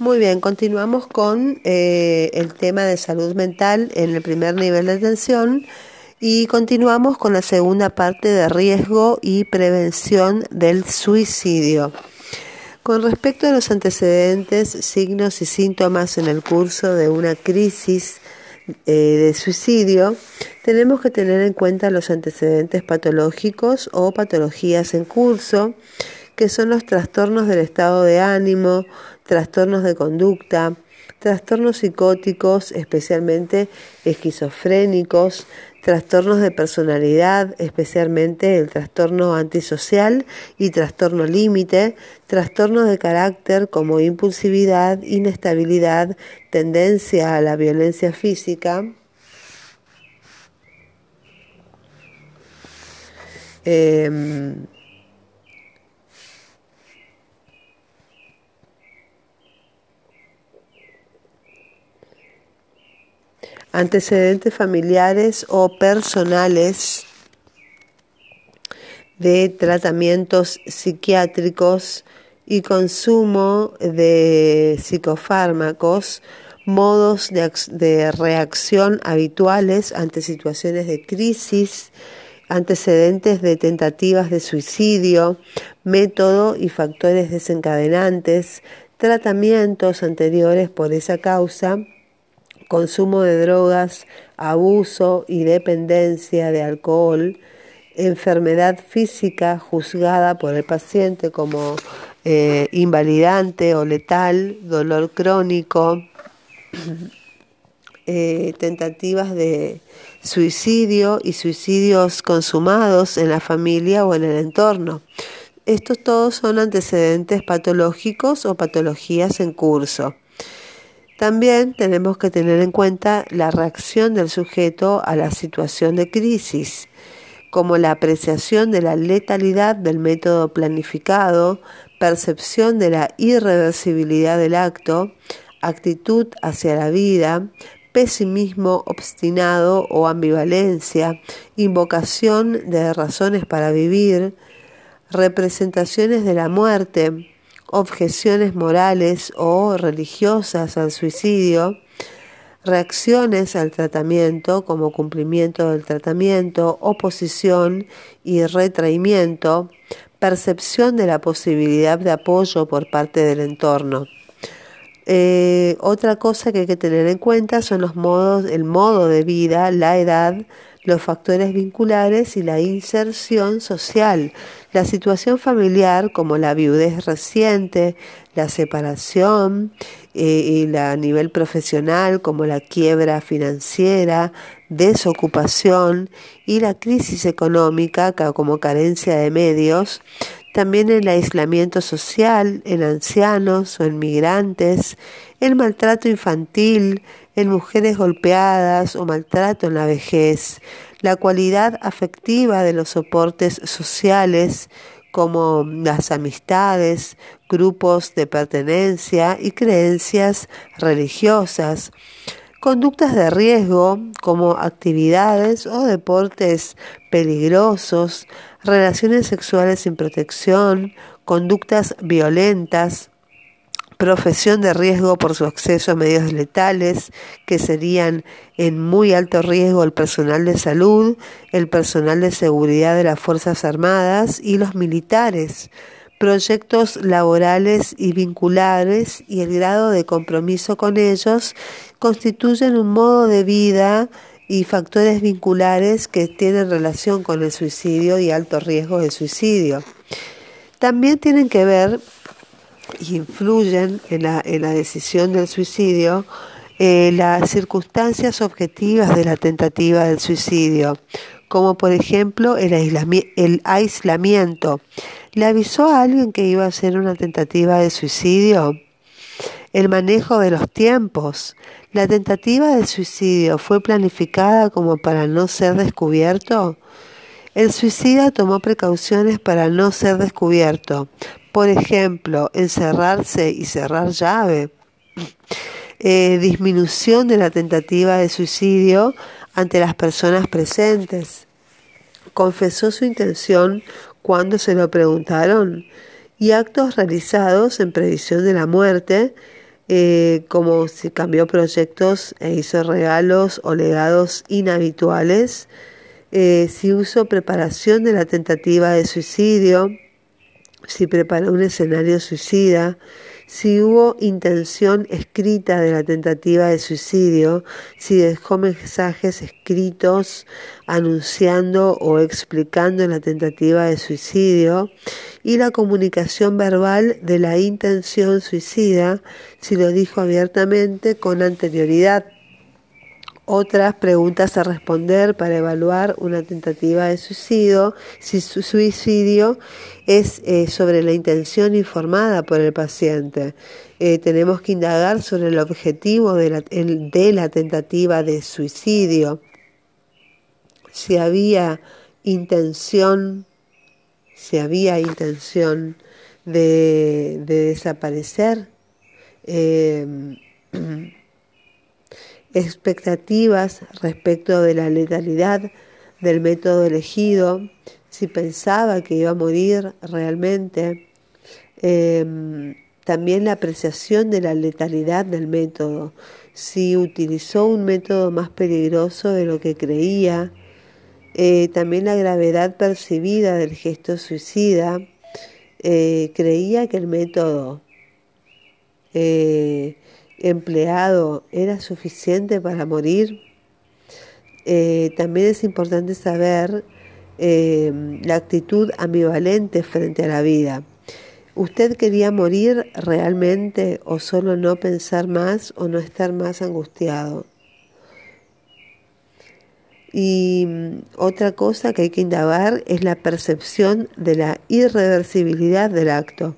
Muy bien, continuamos con eh, el tema de salud mental en el primer nivel de atención y continuamos con la segunda parte de riesgo y prevención del suicidio. Con respecto a los antecedentes, signos y síntomas en el curso de una crisis eh, de suicidio, tenemos que tener en cuenta los antecedentes patológicos o patologías en curso, que son los trastornos del estado de ánimo, trastornos de conducta, trastornos psicóticos, especialmente esquizofrénicos, trastornos de personalidad, especialmente el trastorno antisocial y trastorno límite, trastornos de carácter como impulsividad, inestabilidad, tendencia a la violencia física. Eh, antecedentes familiares o personales de tratamientos psiquiátricos y consumo de psicofármacos, modos de, reacción habituales ante situaciones de crisis, antecedentes de tentativas de suicidio, método y factores desencadenantes, tratamientos anteriores por esa causa, consumo de drogas, abuso y dependencia de alcohol, enfermedad física juzgada por el paciente como eh, invalidante o letal, dolor crónico, eh, tentativas de suicidio y suicidios consumados en la familia o en el entorno. Estos todos son antecedentes patológicos o patologías en curso. También tenemos que tener en cuenta la reacción del sujeto a la situación de crisis, como la apreciación de la letalidad del método planificado, percepción de la irreversibilidad del acto, actitud hacia la vida, pesimismo obstinado o ambivalencia, invocación de razones para vivir, representaciones de la muerte, objeciones morales o religiosas al suicidio, reacciones al tratamiento como cumplimiento del tratamiento, oposición y retraimiento, percepción de la posibilidad de apoyo por parte del entorno. Eh, otra cosa que hay que tener en cuenta son los modos, el modo de vida, la edad, los factores vinculares y la inserción social, la situación familiar como la viudez reciente, la separación eh, y la, a nivel profesional como la quiebra financiera, desocupación y la crisis económica como carencia de medios, también el aislamiento social en ancianos o en migrantes, el maltrato infantil, en mujeres golpeadas o maltrato en la vejez, la cualidad afectiva de los soportes sociales como las amistades, grupos de pertenencia y creencias religiosas, conductas de riesgo como actividades o deportes peligrosos, relaciones sexuales sin protección, conductas violentas, profesión de riesgo por su acceso a medios letales, que serían en muy alto riesgo el personal de salud, el personal de seguridad de las Fuerzas Armadas y los militares, proyectos laborales y vinculares y el grado de compromiso con ellos constituyen un modo de vida y factores vinculares que tienen relación con el suicidio y alto riesgo de suicidio. También tienen que ver influyen en la, en la decisión del suicidio eh, las circunstancias objetivas de la tentativa del suicidio, como por ejemplo el, el aislamiento. ¿Le avisó a alguien que iba a hacer una tentativa de suicidio? El manejo de los tiempos. ¿La tentativa de suicidio fue planificada como para no ser descubierto? El suicida tomó precauciones para no ser descubierto. Por ejemplo, encerrarse y cerrar llave. Eh, disminución de la tentativa de suicidio ante las personas presentes. Confesó su intención cuando se lo preguntaron y actos realizados en previsión de la muerte eh, como si cambió proyectos e hizo regalos o legados inhabituales, eh, si usó preparación de la tentativa de suicidio, si preparó un escenario suicida, si hubo intención escrita de la tentativa de suicidio, si dejó mensajes escritos anunciando o explicando la tentativa de suicidio, y la comunicación verbal de la intención suicida, si lo dijo abiertamente con anterioridad otras preguntas a responder para evaluar una tentativa de suicidio, si su suicidio es eh, sobre la intención informada por el paciente. Eh, tenemos que indagar sobre el objetivo de la, de la tentativa de suicidio, si había intención, si había intención de, desaparecer. Eh, expectativas respecto de la letalidad del método elegido, si pensaba que iba a morir realmente, em, también la apreciación de la letalidad del método, si utilizó un método más peligroso de lo que creía, eh, también la gravedad percibida del gesto suicida, eh, creía que el método eh, empleado era suficiente para morir. Eh, también es importante saber eh, la actitud ambivalente frente a la vida. ¿Usted quería morir realmente o solo no pensar más o no estar más angustiado? Y mm, otra cosa que hay que indagar es la percepción de la irreversibilidad del acto.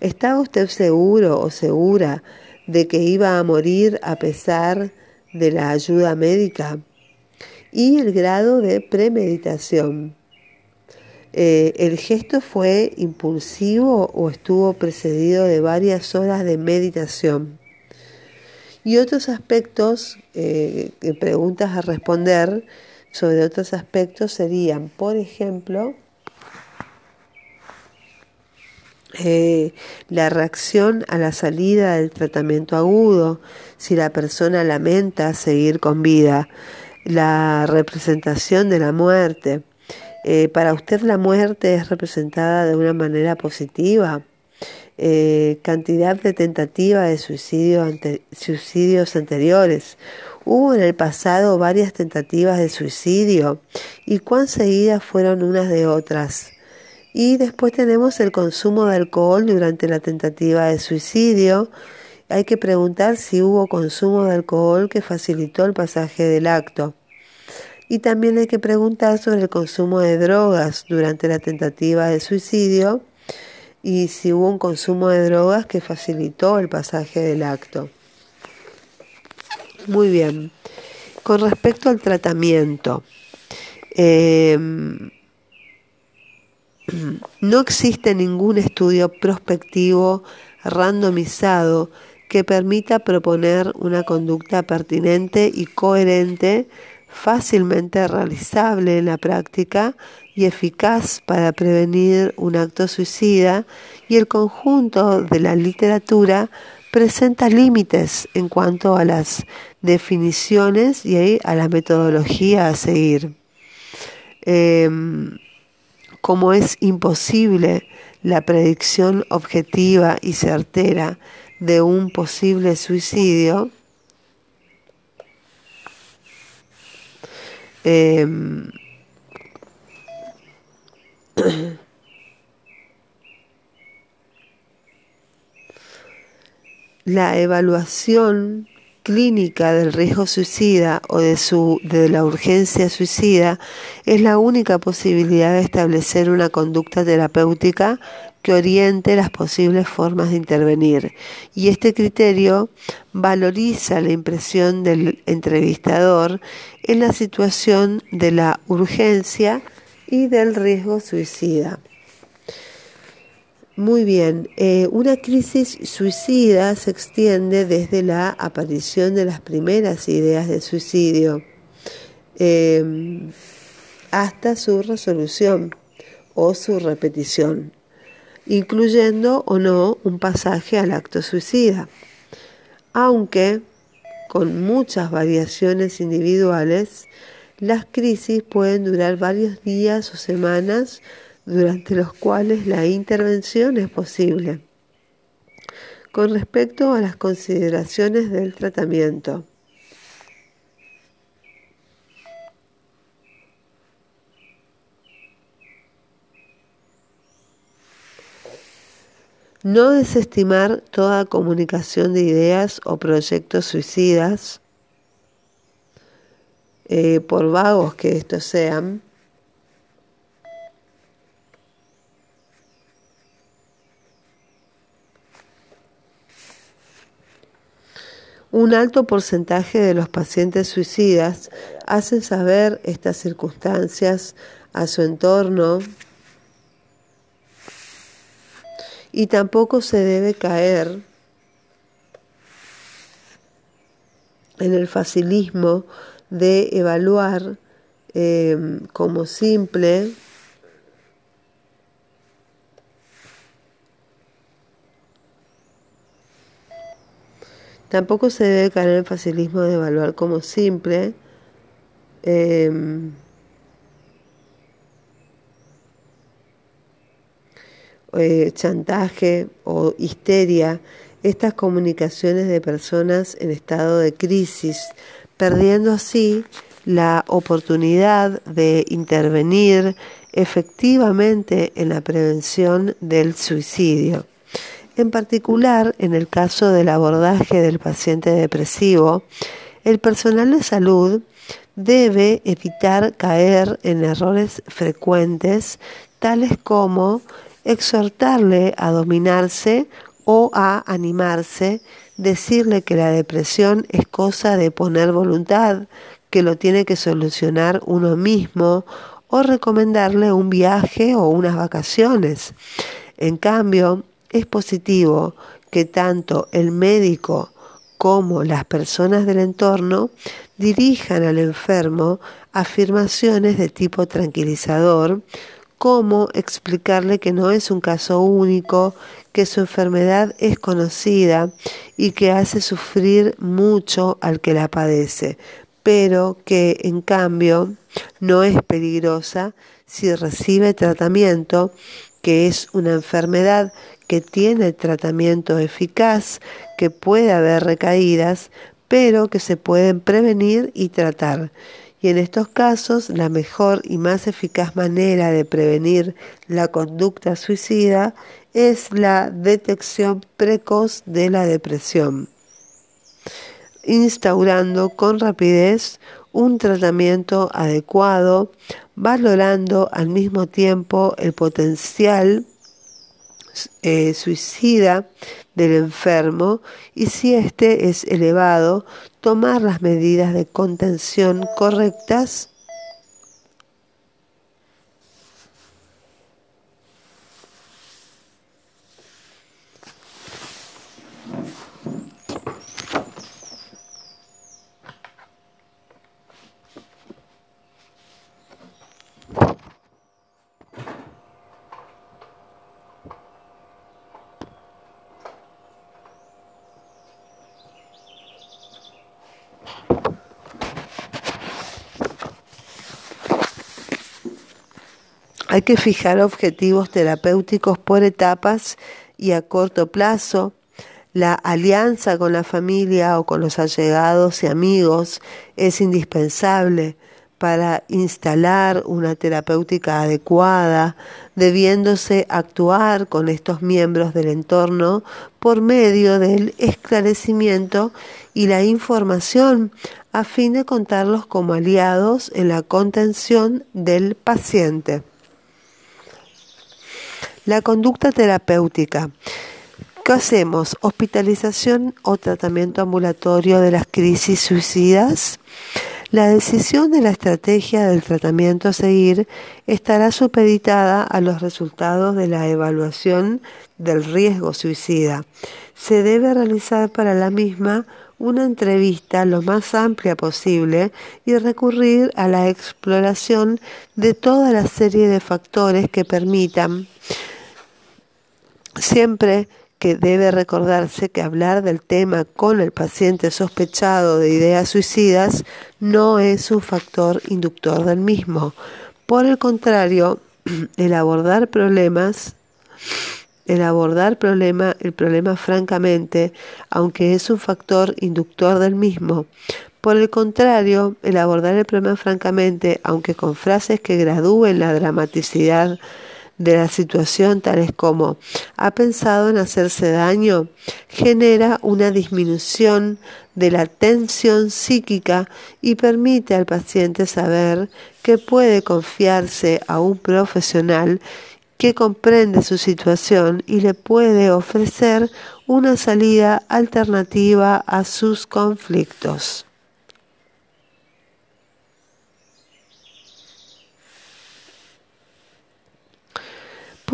¿Estaba usted seguro o segura de que iba a morir a pesar de la ayuda médica y el grado de premeditación. Eh, ¿El gesto fue impulsivo o estuvo precedido de varias horas de meditación? Y otros aspectos, eh, preguntas a responder sobre otros aspectos serían, por ejemplo, Eh, la reacción a la salida del tratamiento agudo, si la persona lamenta seguir con vida, la representación de la muerte. Eh, para usted la muerte es representada de una manera positiva. Eh, cantidad de tentativas de suicidio suicidios anteriores. Hubo en el pasado varias tentativas de suicidio y cuán seguidas fueron unas de otras. Y después tenemos el consumo de alcohol durante la tentativa de suicidio. Hay que preguntar si hubo consumo de alcohol que facilitó el pasaje del acto. Y también hay que preguntar sobre el consumo de drogas durante la tentativa de suicidio y si hubo un consumo de drogas que facilitó el pasaje del acto. Muy bien. Con respecto al tratamiento, eh, no existe ningún estudio prospectivo randomizado que permita proponer una conducta pertinente y coherente, fácilmente realizable en la práctica y eficaz para prevenir un acto suicida y el conjunto de la literatura presenta límites en cuanto a las definiciones y a la metodología a seguir. Em, como es imposible la predicción objetiva y certera de un posible suicidio, em, la evaluación clínica del riesgo suicida o de, su, de la urgencia suicida es la única posibilidad de establecer una conducta terapéutica que oriente las posibles formas de intervenir. Y este criterio valoriza la impresión del entrevistador en la situación de la urgencia y del riesgo suicida. Muy bien, eh, una crisis suicida se extiende desde la aparición de las primeras ideas de suicidio em, hasta su resolución o su repetición, incluyendo o no un pasaje al acto suicida. Aunque con muchas variaciones individuales, las crisis pueden durar varios días o semanas durante los cuales la intervención es posible. Con respecto a las consideraciones del tratamiento, No desestimar toda comunicación de ideas o proyectos suicidas, eh, por vagos que estos sean. Un alto porcentaje de los pacientes suicidas hacen saber estas circunstancias a su entorno y tampoco se debe caer en el facilismo de evaluar em, como simple Tampoco se debe caer en el facilismo de evaluar como simple em, Eh, chantaje o histeria estas comunicaciones de personas en estado de crisis, perdiendo así la oportunidad de intervenir efectivamente en la prevención del suicidio. En particular, en el caso del abordaje del paciente depresivo, el personal de salud debe evitar caer en errores frecuentes tales como exhortarle a dominarse o a animarse, decirle que la depresión es cosa de poner voluntad, que lo tiene que solucionar uno mismo, o recomendarle un viaje o unas vacaciones. En cambio, es positivo que tanto el médico como las personas del entorno dirijan al enfermo afirmaciones de tipo tranquilizador, cómo explicarle que no es un caso único, que su enfermedad es conocida y que hace sufrir mucho al que la padece, pero que en cambio no es peligrosa si recibe tratamiento, que es una enfermedad que tiene tratamiento eficaz, que puede haber recaídas, pero que se pueden prevenir y tratar. Y en estos casos la mejor y más eficaz manera de prevenir la conducta suicida es la detección precoz de la depresión, instaurando con rapidez un tratamiento adecuado, valorando al mismo tiempo el potencial eh, suicida del enfermo y si éste es elevado, tomar las medidas de contención correctas Hay que fijar objetivos terapéuticos por etapas y a corto plazo. La alianza con la familia o con los allegados y amigos es indispensable para instalar una terapéutica adecuada, debiéndose actuar con estos miembros del entorno por medio del esclarecimiento y la información a fin de contarlos como aliados en la contención del paciente. La conducta terapéutica. ¿Qué hacemos? ¿Hospitalización o tratamiento ambulatorio de las crisis suicidas? La decisión de la estrategia del tratamiento a seguir estará supeditada a los resultados de la evaluación del riesgo suicida. Se debe realizar para la misma una entrevista lo más amplia posible y recurrir a la exploración de toda la serie de factores que permitan siempre que debe recordarse que hablar del tema con el paciente sospechado de ideas suicidas no es un factor inductor del mismo. Por el contrario, el abordar problemas el abordar problema, el problema francamente, aunque es un factor inductor del mismo. Por el contrario, el abordar el problema francamente, aunque con frases que gradúen la dramaticidad de la situación, tales como ha pensado en hacerse daño, genera una disminución de la tensión psíquica y permite al paciente saber que puede confiarse a un profesional que comprende su situación y le puede ofrecer una salida alternativa a sus conflictos.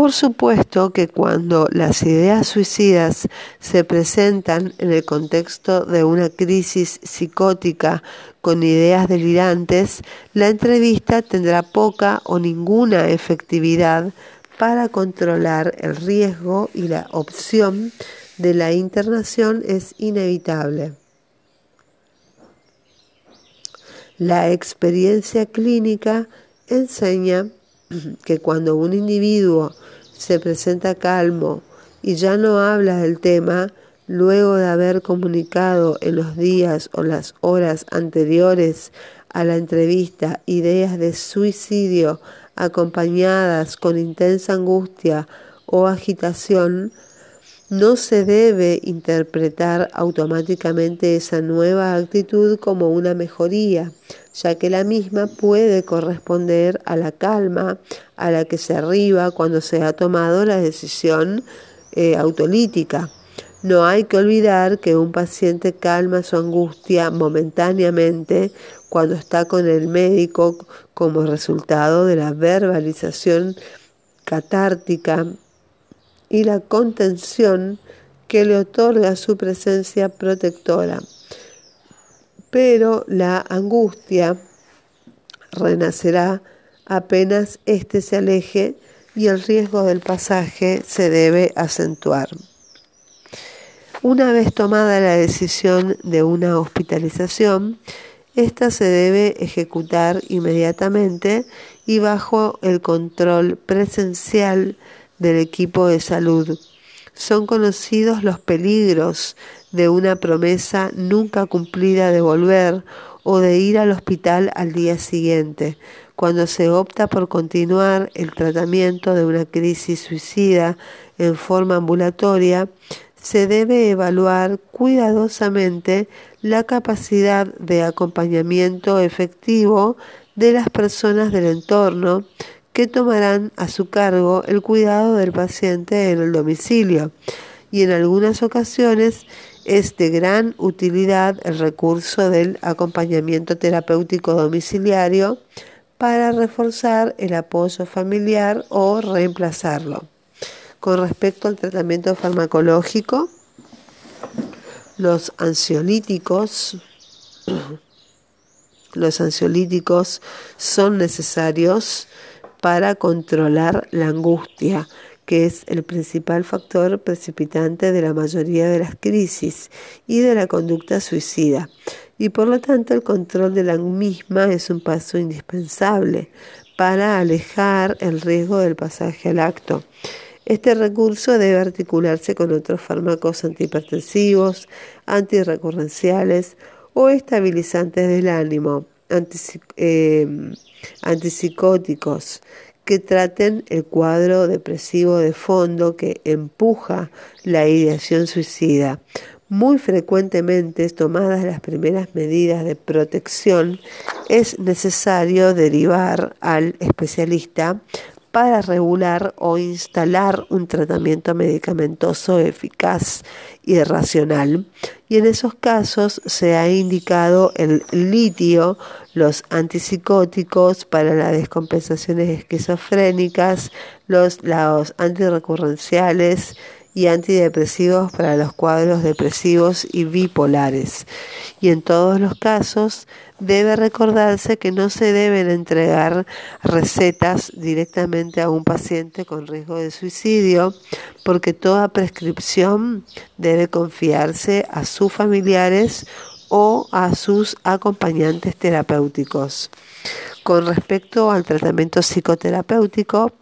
Por supuesto que cuando las ideas suicidas se presentan en el contexto de una crisis psicótica con ideas delirantes, la entrevista tendrá poca o ninguna efectividad para controlar el riesgo y la opción de la internación es inevitable. La experiencia clínica enseña que cuando un individuo se presenta calmo y ya no habla del tema, luego de haber comunicado en los días o las horas anteriores a la entrevista ideas de suicidio acompañadas con intensa angustia o agitación, no se debe interpretar automáticamente esa nueva actitud como una mejoría, ya que la misma puede corresponder a la calma a la que se arriba cuando se ha tomado la decisión eh, autolítica. No hay que olvidar que un paciente calma su angustia momentáneamente cuando está con el médico como resultado de la verbalización catártica y la contención que le otorga su presencia protectora. Pero la angustia renacerá apenas éste se aleje y el riesgo del pasaje se debe acentuar. Una vez tomada la decisión de una hospitalización, esta se debe ejecutar inmediatamente y bajo el control presencial del equipo de salud. Son conocidos los peligros de una promesa nunca cumplida de volver o de ir al hospital al día siguiente, cuando se opta por continuar el tratamiento de una crisis suicida en forma ambulatoria, se debe evaluar cuidadosamente la capacidad de acompañamiento efectivo de las personas del entorno que tomarán a su cargo el cuidado del paciente en el domicilio y en algunas ocasiones es de gran utilidad el recurso del acompañamiento terapéutico domiciliario para reforzar el apoyo familiar o reemplazarlo. Con respecto al tratamiento farmacológico, los ansiolíticos los ansiolíticos son necesarios para controlar la angustia, que es el principal factor precipitante de la mayoría de las crisis y de la conducta suicida. Y por lo tanto el control de la misma es un paso indispensable para alejar el riesgo del pasaje al acto. Este recurso debe articularse con otros fármacos antihipertensivos, antirrecurrenciales o estabilizantes del ánimo, eh, antipsicóticos que traten el cuadro depresivo de fondo que empuja la ideación suicida. Muy frecuentemente, tomadas las primeras medidas de protección, es necesario derivar al especialista para regular o instalar un tratamiento medicamentoso eficaz y racional. Y en esos casos se ha indicado el litio, los antipsicóticos para las descompensaciones esquizofrénicas, los, los antirrecurrenciales y antidepresivos para los cuadros depresivos y bipolares. Y en todos los casos debe recordarse que no se deben entregar recetas directamente a un paciente con riesgo de suicidio, porque toda prescripción debe confiarse a sus familiares o a sus acompañantes terapéuticos. Con respecto al tratamiento psicoterapéutico,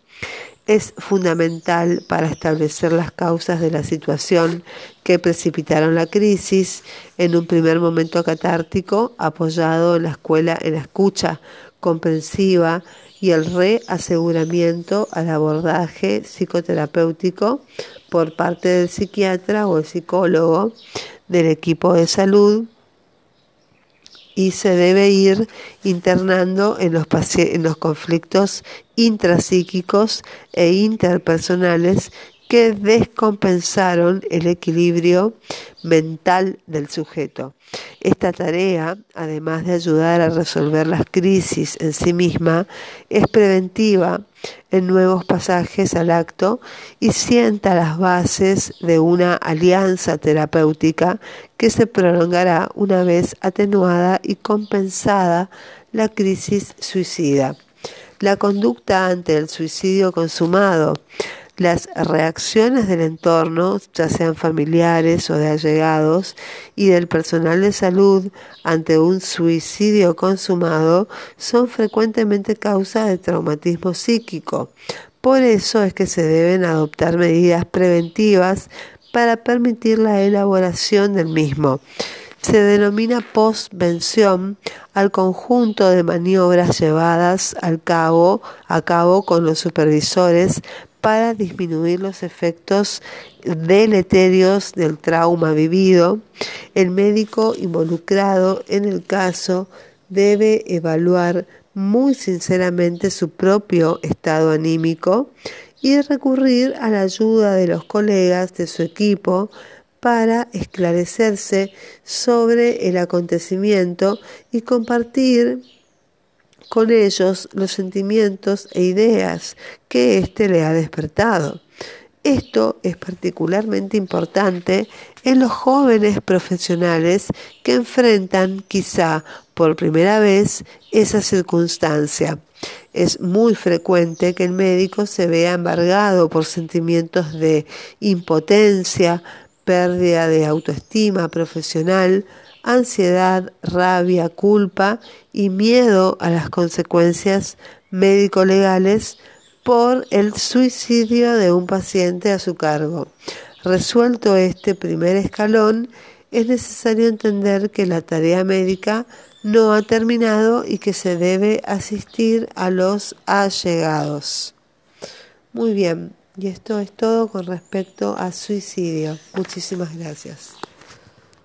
es fundamental para establecer las causas de la situación que precipitaron la crisis. En un primer momento catártico apoyado en la escuela en la escucha comprensiva y el reaseguramiento al abordaje psicoterapéutico por parte del psiquiatra o el psicólogo del equipo de salud y se debe ir internando en los, en los conflictos intrapsíquicos e interpersonales que descompensaron el equilibrio mental del sujeto. Esta tarea, además de ayudar a resolver las crisis en sí misma, es preventiva en nuevos pasajes al acto y sienta las bases de una alianza terapéutica que se prolongará una vez atenuada y compensada la crisis suicida. La conducta ante el suicidio consumado las reacciones del entorno, ya sean familiares o de allegados, y del personal de salud ante un suicidio consumado son frecuentemente causa de traumatismo psíquico. Por eso es que se deben adoptar medidas preventivas para permitir la elaboración del mismo. Se denomina postvención al conjunto de maniobras llevadas al a cabo con los supervisores para disminuir los efectos deleterios del trauma vivido. El médico involucrado en el caso debe evaluar muy sinceramente su propio estado anímico y recurrir a la ayuda de los colegas de su equipo para esclarecerse sobre el acontecimiento y compartir con ellos los sentimientos e ideas que éste le ha despertado. Esto es particularmente importante en los jóvenes profesionales que enfrentan quizá por primera vez esa circunstancia. Es muy frecuente que el médico se vea embargado por sentimientos de impotencia, pérdida de autoestima profesional, ansiedad, rabia, culpa y miedo a las consecuencias médico-legales por el suicidio de un paciente a su cargo. Resuelto este primer escalón, es necesario entender que la tarea médica no ha terminado y que se debe asistir a los allegados. Muy bien, y esto es todo con respecto a suicidio. Muchísimas gracias.